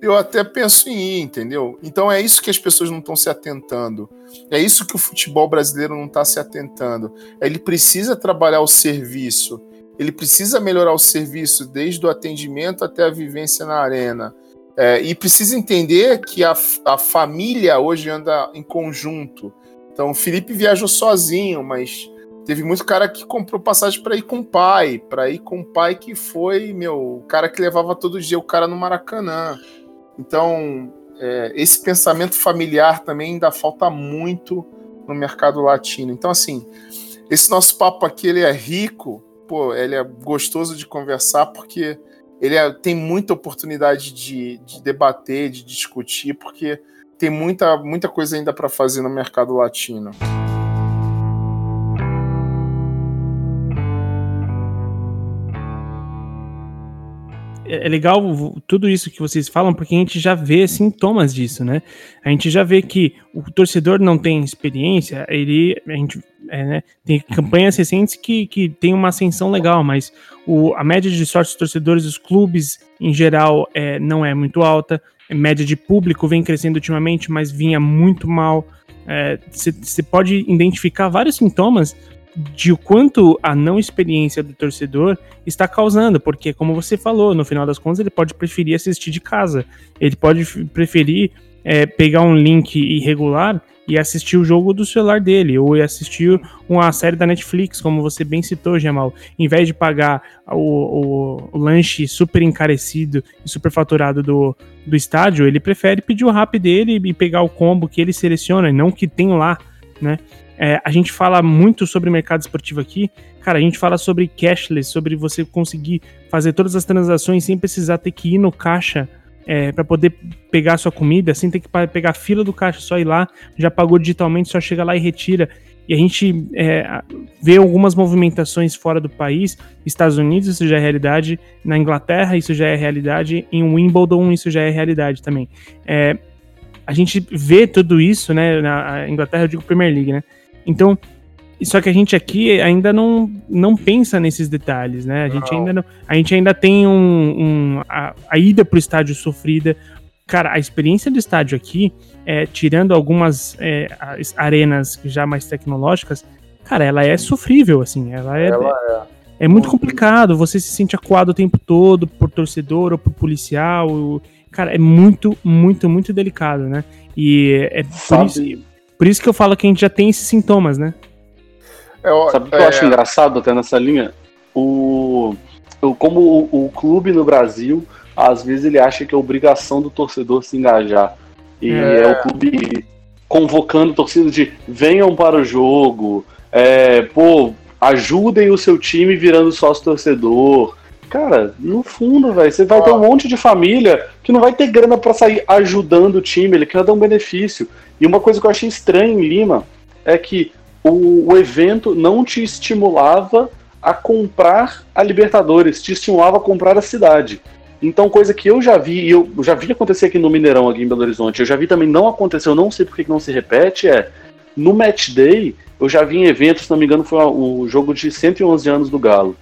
eu até penso em ir, entendeu? Então é isso que as pessoas não estão se atentando. É isso que o futebol brasileiro não está se atentando. Ele precisa trabalhar o serviço. Ele precisa melhorar o serviço desde o atendimento até a vivência na arena. É, e precisa entender que a, a família hoje anda em conjunto. Então, o Felipe viajou sozinho, mas teve muito cara que comprou passagem para ir com o pai, para ir com o pai que foi, meu, o cara que levava todo dia o cara no Maracanã. Então, é, esse pensamento familiar também ainda falta muito no mercado latino. Então, assim, esse nosso papo aqui ele é rico, pô, ele é gostoso de conversar porque ele é, tem muita oportunidade de, de debater, de discutir, porque tem muita, muita coisa ainda para fazer no mercado latino. É, é legal tudo isso que vocês falam, porque a gente já vê sintomas disso, né? A gente já vê que o torcedor não tem experiência, ele, a gente é, né, tem campanhas recentes que, que tem uma ascensão legal, mas o, a média de sócios torcedores dos clubes, em geral, é, não é muito alta. A média de público vem crescendo ultimamente, mas vinha muito mal. Você é, pode identificar vários sintomas de o quanto a não experiência do torcedor está causando, porque como você falou, no final das contas ele pode preferir assistir de casa, ele pode preferir é, pegar um link irregular e assistir o jogo do celular dele, ou assistir uma série da Netflix, como você bem citou, Jamal. Em vez de pagar o, o, o lanche super encarecido e super faturado do, do estádio, ele prefere pedir o rap dele e pegar o combo que ele seleciona, não que tem lá, né? É, a gente fala muito sobre mercado esportivo aqui. Cara, a gente fala sobre cashless, sobre você conseguir fazer todas as transações sem precisar ter que ir no caixa é, para poder pegar sua comida, sem ter que pegar a fila do caixa, só ir lá, já pagou digitalmente, só chega lá e retira. E a gente é, vê algumas movimentações fora do país, Estados Unidos, isso já é realidade, na Inglaterra, isso já é realidade, em Wimbledon, isso já é realidade também. É, a gente vê tudo isso, né? Na Inglaterra, eu digo Premier League, né? Então, só que a gente aqui ainda não, não pensa nesses detalhes, né? A gente ainda, não, a gente ainda tem um, um a, a, ida para o estádio sofrida. Cara, a experiência do estádio aqui, é, tirando algumas é, arenas já mais tecnológicas, cara, ela é sofrível, assim. Ela é, ela é. é muito complicado. Você se sente acuado o tempo todo por torcedor ou por policial. Cara, é muito, muito, muito delicado, né? E é por isso, por isso que eu falo que a gente já tem esses sintomas, né? É, Sabe o que é... eu acho engraçado até nessa linha? o, o como o, o, clube no Brasil, às vezes ele acha que é obrigação do torcedor se engajar. E é, é o clube convocando torcida de venham para o jogo, é, pô, ajudem o seu time virando sócio torcedor. Cara, no fundo, velho, você vai ter um monte de família que não vai ter grana para sair ajudando o time, ele quer dar um benefício. E uma coisa que eu achei estranha em Lima é que o, o evento não te estimulava a comprar a Libertadores, te estimulava a comprar a cidade. Então, coisa que eu já vi, e eu já vi acontecer aqui no Mineirão, aqui em Belo Horizonte, eu já vi também não aconteceu, não sei por que não se repete, é no Match Day, eu já vi em eventos, se não me engano, foi o jogo de 111 anos do Galo.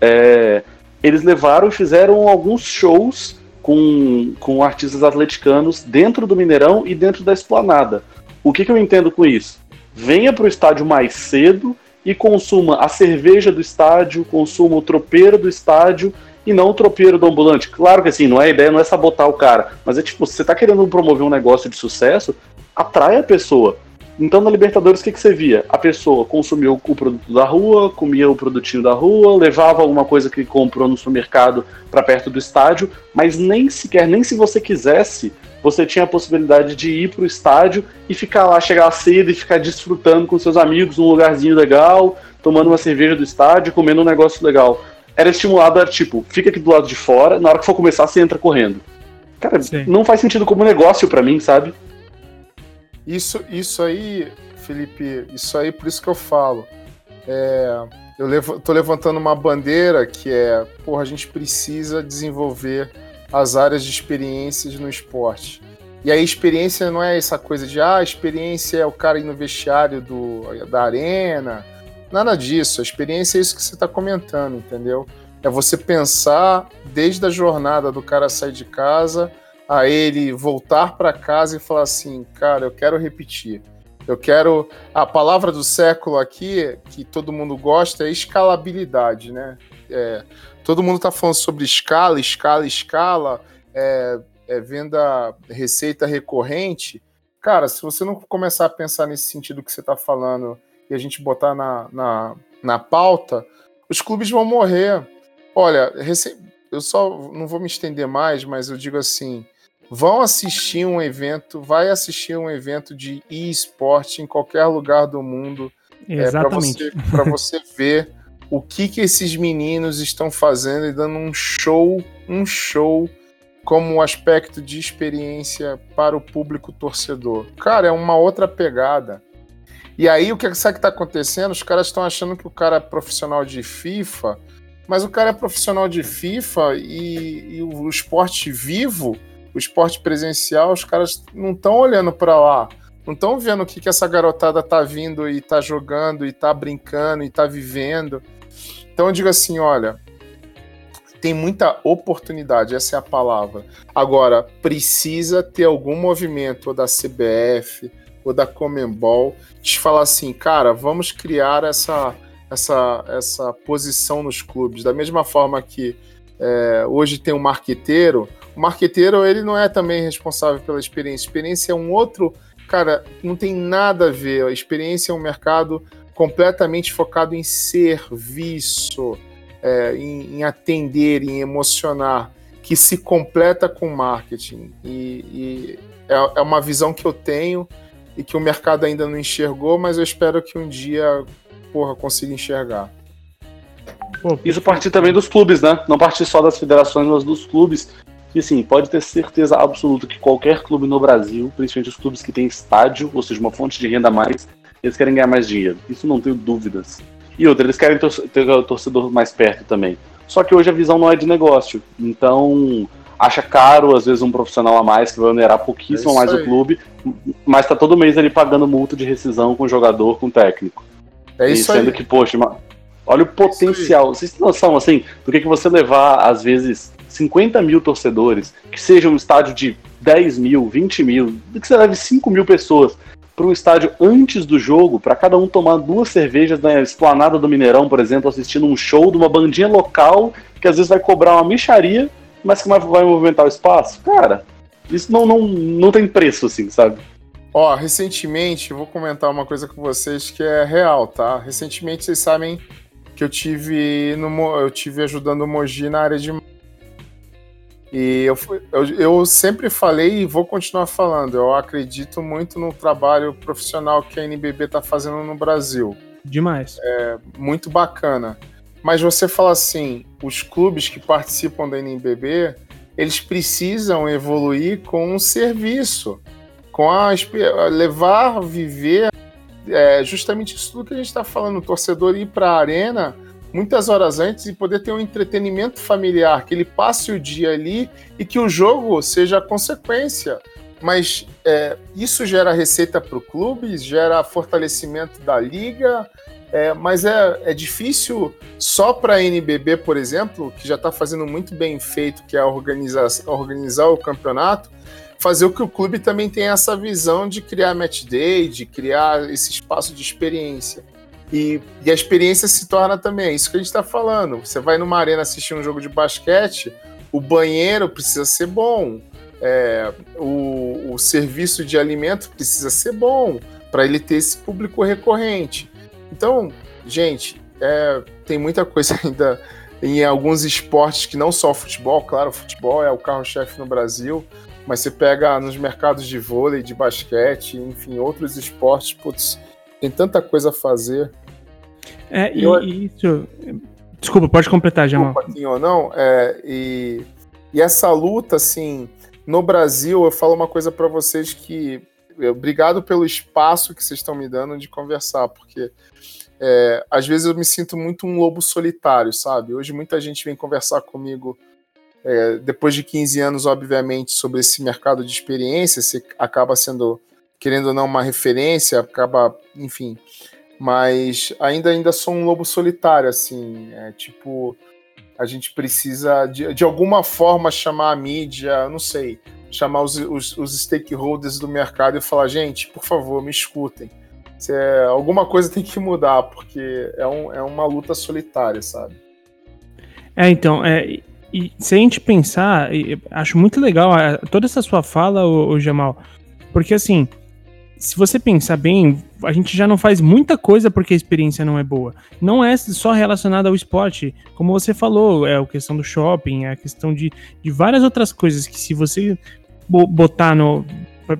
É, eles levaram e fizeram alguns shows com, com artistas atleticanos dentro do Mineirão e dentro da esplanada. O que, que eu entendo com isso? Venha para o estádio mais cedo e consuma a cerveja do estádio, consuma o tropeiro do estádio e não o tropeiro do ambulante. Claro que assim, não é a ideia, não é sabotar o cara, mas é tipo, você está querendo promover um negócio de sucesso, atrai a pessoa. Então na Libertadores o que, que você via? A pessoa consumiu o produto da rua, comia o produtinho da rua, levava alguma coisa que comprou no supermercado para perto do estádio, mas nem sequer, nem se você quisesse, você tinha a possibilidade de ir para o estádio e ficar lá, chegar cedo e ficar desfrutando com seus amigos num lugarzinho legal, tomando uma cerveja do estádio, comendo um negócio legal. Era estimulado, era tipo, fica aqui do lado de fora, na hora que for começar, você entra correndo. Cara, Sim. não faz sentido como negócio para mim, sabe? Isso, isso aí, Felipe, isso aí por isso que eu falo. É, eu levo, tô levantando uma bandeira que é, porra, a gente precisa desenvolver as áreas de experiências no esporte. E a experiência não é essa coisa de, ah, experiência é o cara ir no vestiário do, da arena. Nada disso. A experiência é isso que você está comentando, entendeu? É você pensar desde a jornada do cara sair de casa a ele voltar para casa e falar assim, cara, eu quero repetir. Eu quero. A palavra do século aqui, que todo mundo gosta, é escalabilidade, né? É, todo mundo está falando sobre escala, escala, escala, é, é, venda, receita recorrente. Cara, se você não começar a pensar nesse sentido que você está falando e a gente botar na, na, na pauta, os clubes vão morrer. Olha, eu só não vou me estender mais, mas eu digo assim: vão assistir um evento, vai assistir um evento de e-sport em qualquer lugar do mundo. É, Exatamente. É, para você, você ver o que, que esses meninos estão fazendo e dando um show, um show como aspecto de experiência para o público torcedor. Cara, é uma outra pegada. E aí o que sabe que está acontecendo? Os caras estão achando que o cara é profissional de FIFA, mas o cara é profissional de FIFA e, e o esporte vivo o esporte presencial, os caras não estão olhando para lá, não estão vendo o que, que essa garotada tá vindo e tá jogando e tá brincando e tá vivendo. Então eu digo assim, olha, tem muita oportunidade, essa é a palavra. Agora, precisa ter algum movimento ou da CBF ou da Comembol de falar assim, cara, vamos criar essa, essa, essa posição nos clubes. Da mesma forma que é, hoje tem um marqueteiro, o marqueteiro, ele não é também responsável pela experiência. experiência é um outro. Cara, não tem nada a ver. A experiência é um mercado completamente focado em serviço, é, em, em, atender, em emocionar, que se completa com marketing. E, e é, é uma visão que eu tenho e que o mercado ainda não enxergou, mas eu espero que um dia, porra, consiga enxergar. Isso parte também dos clubes, né? Não parte só das federações, mas dos clubes que assim, pode ter certeza absoluta que qualquer clube no Brasil, principalmente os clubes que têm estádio, ou seja, uma fonte de renda a mais, eles querem ganhar mais dinheiro. Isso não tenho dúvidas. E outra, eles querem ter o torcedor mais perto também. Só que hoje a visão não é de negócio. Então, acha caro, às vezes, um profissional a mais que vai onerar pouquíssimo é mais aí. o clube, mas tá todo mês ali pagando multa de rescisão com o jogador, com o técnico. É isso e sendo aí. que, poxa, olha o é potencial. Vocês têm noção, assim, do que, que você levar, às vezes, 50 mil torcedores, que seja um estádio de 10 mil, 20 mil, que você leve 5 mil pessoas para um estádio antes do jogo, para cada um tomar duas cervejas na esplanada do Mineirão, por exemplo, assistindo um show de uma bandinha local que às vezes vai cobrar uma micharia, mas que vai movimentar o espaço. Cara, isso não, não, não tem preço, assim, sabe? Ó, recentemente, vou comentar uma coisa com vocês que é real, tá? Recentemente, vocês sabem que eu tive no, eu tive ajudando o Mogi na área de e eu, eu, eu, sempre falei e vou continuar falando, eu acredito muito no trabalho profissional que a NBB está fazendo no Brasil. Demais. É muito bacana. Mas você fala assim, os clubes que participam da NBB, eles precisam evoluir com um serviço, com a levar, viver é, justamente isso tudo que a gente está falando, o torcedor ir para a arena muitas horas antes e poder ter um entretenimento familiar, que ele passe o dia ali e que o jogo seja a consequência. Mas é, isso gera receita para o clube, gera fortalecimento da liga, é, mas é, é difícil só para a NBB, por exemplo, que já está fazendo muito bem feito, que é organizar, organizar o campeonato, fazer o que o clube também tenha essa visão de criar match day, de criar esse espaço de experiência. E, e a experiência se torna também, é isso que a gente está falando. Você vai numa arena assistir um jogo de basquete, o banheiro precisa ser bom, é, o, o serviço de alimento precisa ser bom para ele ter esse público recorrente. Então, gente, é, tem muita coisa ainda em alguns esportes que não só o futebol, claro, o futebol é o carro-chefe no Brasil, mas você pega nos mercados de vôlei, de basquete, enfim, outros esportes, putz, tem tanta coisa a fazer. É, e, eu... isso. Desculpa, pode completar, Jamal. Desculpa, ou não, é, e, e essa luta, assim, no Brasil, eu falo uma coisa para vocês que. Obrigado pelo espaço que vocês estão me dando de conversar, porque é, às vezes eu me sinto muito um lobo solitário, sabe? Hoje muita gente vem conversar comigo é, depois de 15 anos, obviamente, sobre esse mercado de experiência, você acaba sendo, querendo ou não, uma referência, acaba, enfim. Mas ainda ainda sou um lobo solitário, assim. É, tipo, a gente precisa, de, de alguma forma, chamar a mídia, não sei, chamar os, os, os stakeholders do mercado e falar, gente, por favor, me escutem. É, alguma coisa tem que mudar, porque é, um, é uma luta solitária, sabe? É, então, é, e se a gente pensar, acho muito legal toda essa sua fala, o, Jamal, porque assim, se você pensar bem, a gente já não faz muita coisa porque a experiência não é boa. Não é só relacionada ao esporte, como você falou, é a questão do shopping, é a questão de, de várias outras coisas que se você botar no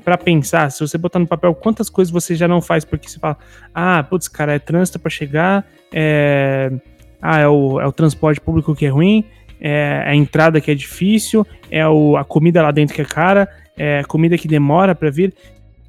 para pensar, se você botar no papel quantas coisas você já não faz porque você fala, ah, putz, cara, é trânsito para chegar, é, ah, é o, é o transporte público que é ruim, é a entrada que é difícil, é o, a comida lá dentro que é cara, é a comida que demora para vir.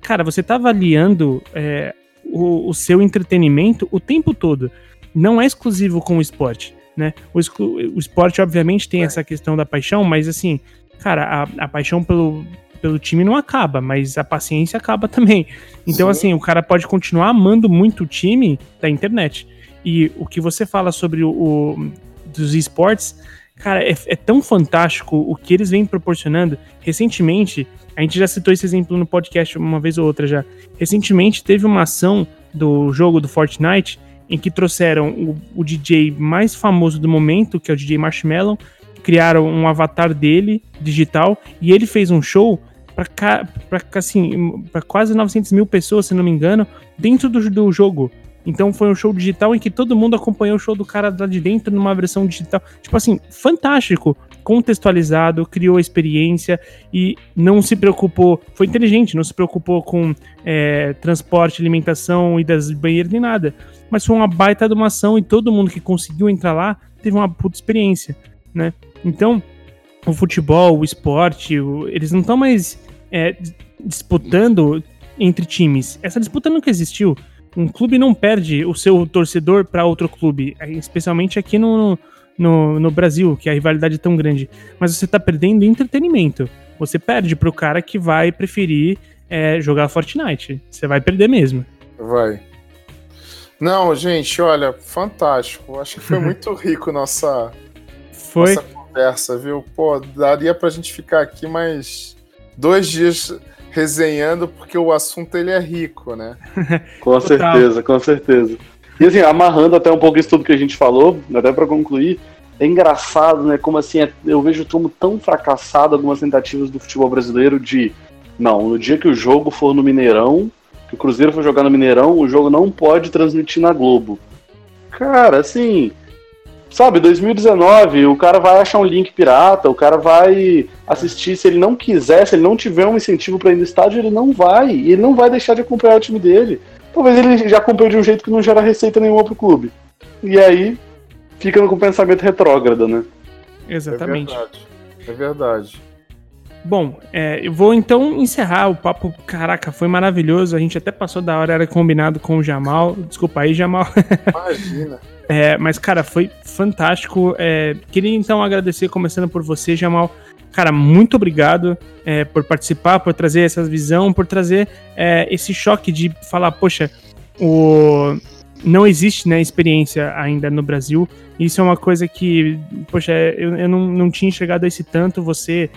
Cara, você tá avaliando é, o, o, seu entretenimento o tempo todo. Não é exclusivo com o esporte, né? O, o esporte, obviamente, tem é. essa questão da paixão, mas assim, cara, a, a paixão pelo, pelo time não acaba, mas a paciência acaba também. Então, Sim. assim, o cara pode continuar amando muito o time da internet. E o que você fala sobre o, o dos esportes Cara, é, é, tão fantástico o que eles vêm proporcionando. Recentemente, a gente já citou esse exemplo no podcast uma vez ou outra já. Recentemente teve uma ação do jogo do Fortnite em que trouxeram o, o DJ mais famoso do momento, que é o DJ Marshmallow, criaram um avatar dele digital e ele fez um show para assim, para quase 900 mil pessoas, se não me engano, dentro do, do jogo. Então foi um show digital em que todo mundo acompanhou o show do cara lá de dentro numa versão digital. Tipo assim, fantástico, contextualizado, criou a experiência e não se preocupou, foi inteligente, não se preocupou com é, transporte, alimentação e das banheiras nem nada. Mas foi uma baita de uma ação e todo mundo que conseguiu entrar lá teve uma puta experiência, né? Então, o futebol, o esporte, o, eles não estão mais é, disputando entre times. Essa disputa nunca existiu um clube não perde o seu torcedor para outro clube, especialmente aqui no, no, no, Brasil, que a rivalidade é tão grande. Mas você está perdendo entretenimento. Você perde para o cara que vai preferir é, jogar Fortnite. Você vai perder mesmo. Vai. Não, gente, olha, fantástico. Acho que foi muito rico nossa, foi. nossa conversa, viu? Pô, daria pra gente ficar aqui mais dois dias resenhando porque o assunto ele é rico, né? com certeza, com certeza. E assim, amarrando até um pouco isso tudo que a gente falou, até para concluir, é engraçado, né? Como assim, é, eu vejo como tão fracassado algumas tentativas do futebol brasileiro de não, no dia que o jogo for no Mineirão, que o Cruzeiro for jogar no Mineirão, o jogo não pode transmitir na Globo. Cara, assim, sabe, 2019, o cara vai achar um link pirata, o cara vai assistir, se ele não quiser, se ele não tiver um incentivo para ir no estádio, ele não vai, e ele não vai deixar de acompanhar o time dele. Talvez ele já acompanhe de um jeito que não gera receita nenhuma pro clube. E aí fica com pensamento retrógrado, né? Exatamente. É verdade. É verdade. Bom, é, eu vou então encerrar o papo. Caraca, foi maravilhoso. A gente até passou da hora, era combinado com o Jamal. Desculpa aí, Jamal. Imagina. é, mas, cara, foi fantástico. É, queria então agradecer, começando por você, Jamal. Cara, muito obrigado é, por participar, por trazer essa visão, por trazer é, esse choque de falar, poxa, o... não existe né, experiência ainda no Brasil. Isso é uma coisa que, poxa, eu, eu não, não tinha enxergado esse tanto. Você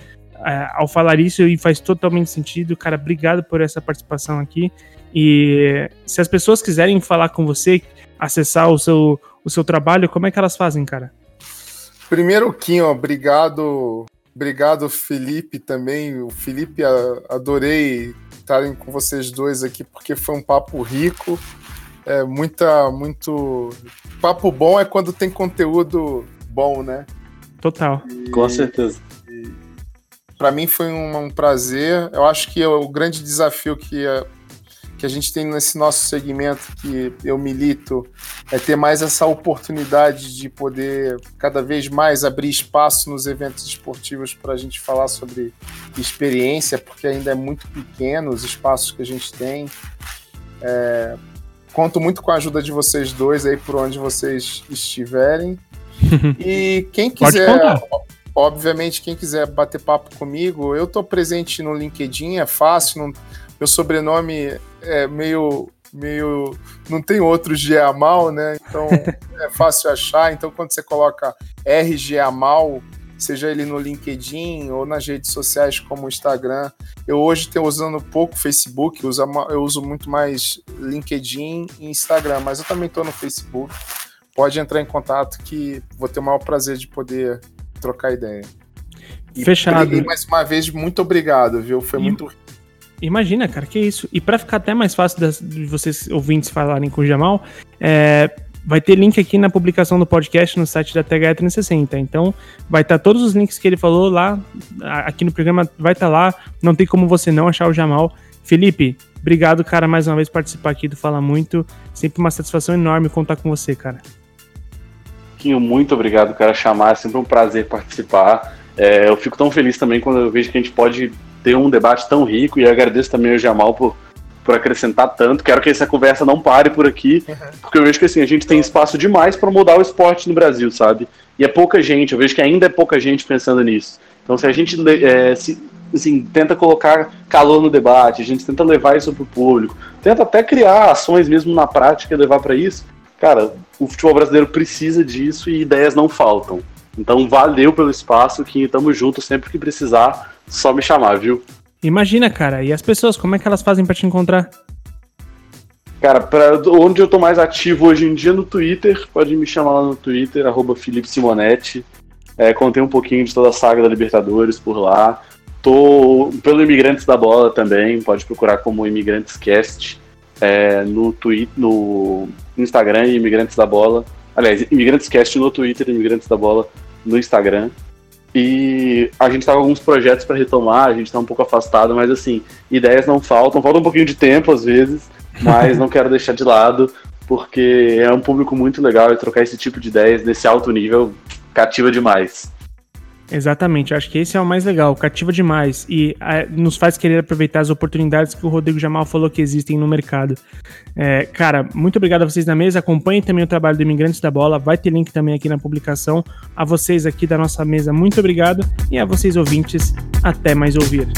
ao falar isso e faz totalmente sentido. Cara, obrigado por essa participação aqui. E se as pessoas quiserem falar com você, acessar o seu, o seu trabalho, como é que elas fazem, cara? Primeiro, Kim, ó, obrigado, obrigado Felipe também. O Felipe, adorei estarem com vocês dois aqui porque foi um papo rico. É muita, muito papo bom é quando tem conteúdo bom, né? Total. E... Com certeza. Para mim foi um, um, prazer. Eu acho que é o grande desafio que a, que a gente tem nesse nosso segmento que eu milito é ter mais essa oportunidade de poder cada vez mais abrir espaço nos eventos esportivos para a gente falar sobre experiência, porque ainda é muito pequeno os espaços que a gente tem. É, conto muito com a ajuda de vocês dois aí por onde vocês estiverem. E quem quiser Obviamente, quem quiser bater papo comigo, eu estou presente no LinkedIn, é fácil. Não, meu sobrenome é meio. meio não tem outro Amal, né? Então é fácil achar. Então, quando você coloca Amal, seja ele no LinkedIn ou nas redes sociais como o Instagram. Eu hoje estou usando pouco Facebook, eu uso muito mais LinkedIn e Instagram, mas eu também estou no Facebook. Pode entrar em contato que vou ter o maior prazer de poder trocar ideia. E Fechado. E mais uma vez, muito obrigado, viu? Foi e... muito. Imagina, cara, que isso. E para ficar até mais fácil das, de vocês ouvintes falarem com o Jamal, é, vai ter link aqui na publicação do podcast no site da THE 360. Então, vai estar tá todos os links que ele falou lá, aqui no programa vai estar tá lá. Não tem como você não achar o Jamal. Felipe, obrigado, cara, mais uma vez por participar aqui do Fala Muito. Sempre uma satisfação enorme contar com você, cara. Muito obrigado, cara, chamar. É sempre um prazer participar. É, eu fico tão feliz também quando eu vejo que a gente pode ter um debate tão rico e agradeço também ao Jamal por, por acrescentar tanto. Quero que essa conversa não pare por aqui, uhum. porque eu vejo que assim, a gente tem espaço demais para mudar o esporte no Brasil, sabe? E é pouca gente, eu vejo que ainda é pouca gente pensando nisso. Então, se a gente é, se, assim, tenta colocar calor no debate, a gente tenta levar isso para o público, tenta até criar ações mesmo na prática e levar para isso, cara, o futebol brasileiro precisa disso e ideias não faltam. Então valeu pelo espaço, que tamo junto sempre que precisar, só me chamar, viu? Imagina, cara, e as pessoas, como é que elas fazem para te encontrar? Cara, pra, onde eu tô mais ativo hoje em dia no Twitter, pode me chamar lá no Twitter, arroba Felipe Simonetti. É, contei um pouquinho de toda a saga da Libertadores por lá. Tô pelo Imigrantes da Bola também, pode procurar como Imigrantes Cast é, no Twitter, no Instagram Imigrantes da Bola. Aliás, Imigrantes Cast no Twitter, Imigrantes da Bola no Instagram. E a gente tá com alguns projetos para retomar, a gente tá um pouco afastado, mas assim, ideias não faltam, falta um pouquinho de tempo às vezes, mas não quero deixar de lado, porque é um público muito legal e trocar esse tipo de ideias nesse alto nível cativa demais. Exatamente, acho que esse é o mais legal, cativa demais e é, nos faz querer aproveitar as oportunidades que o Rodrigo Jamal falou que existem no mercado. É, cara, muito obrigado a vocês na mesa, acompanhem também o trabalho do Imigrantes da Bola, vai ter link também aqui na publicação. A vocês aqui da nossa mesa, muito obrigado e a vocês ouvintes, até mais ouvir.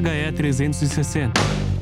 THE 360.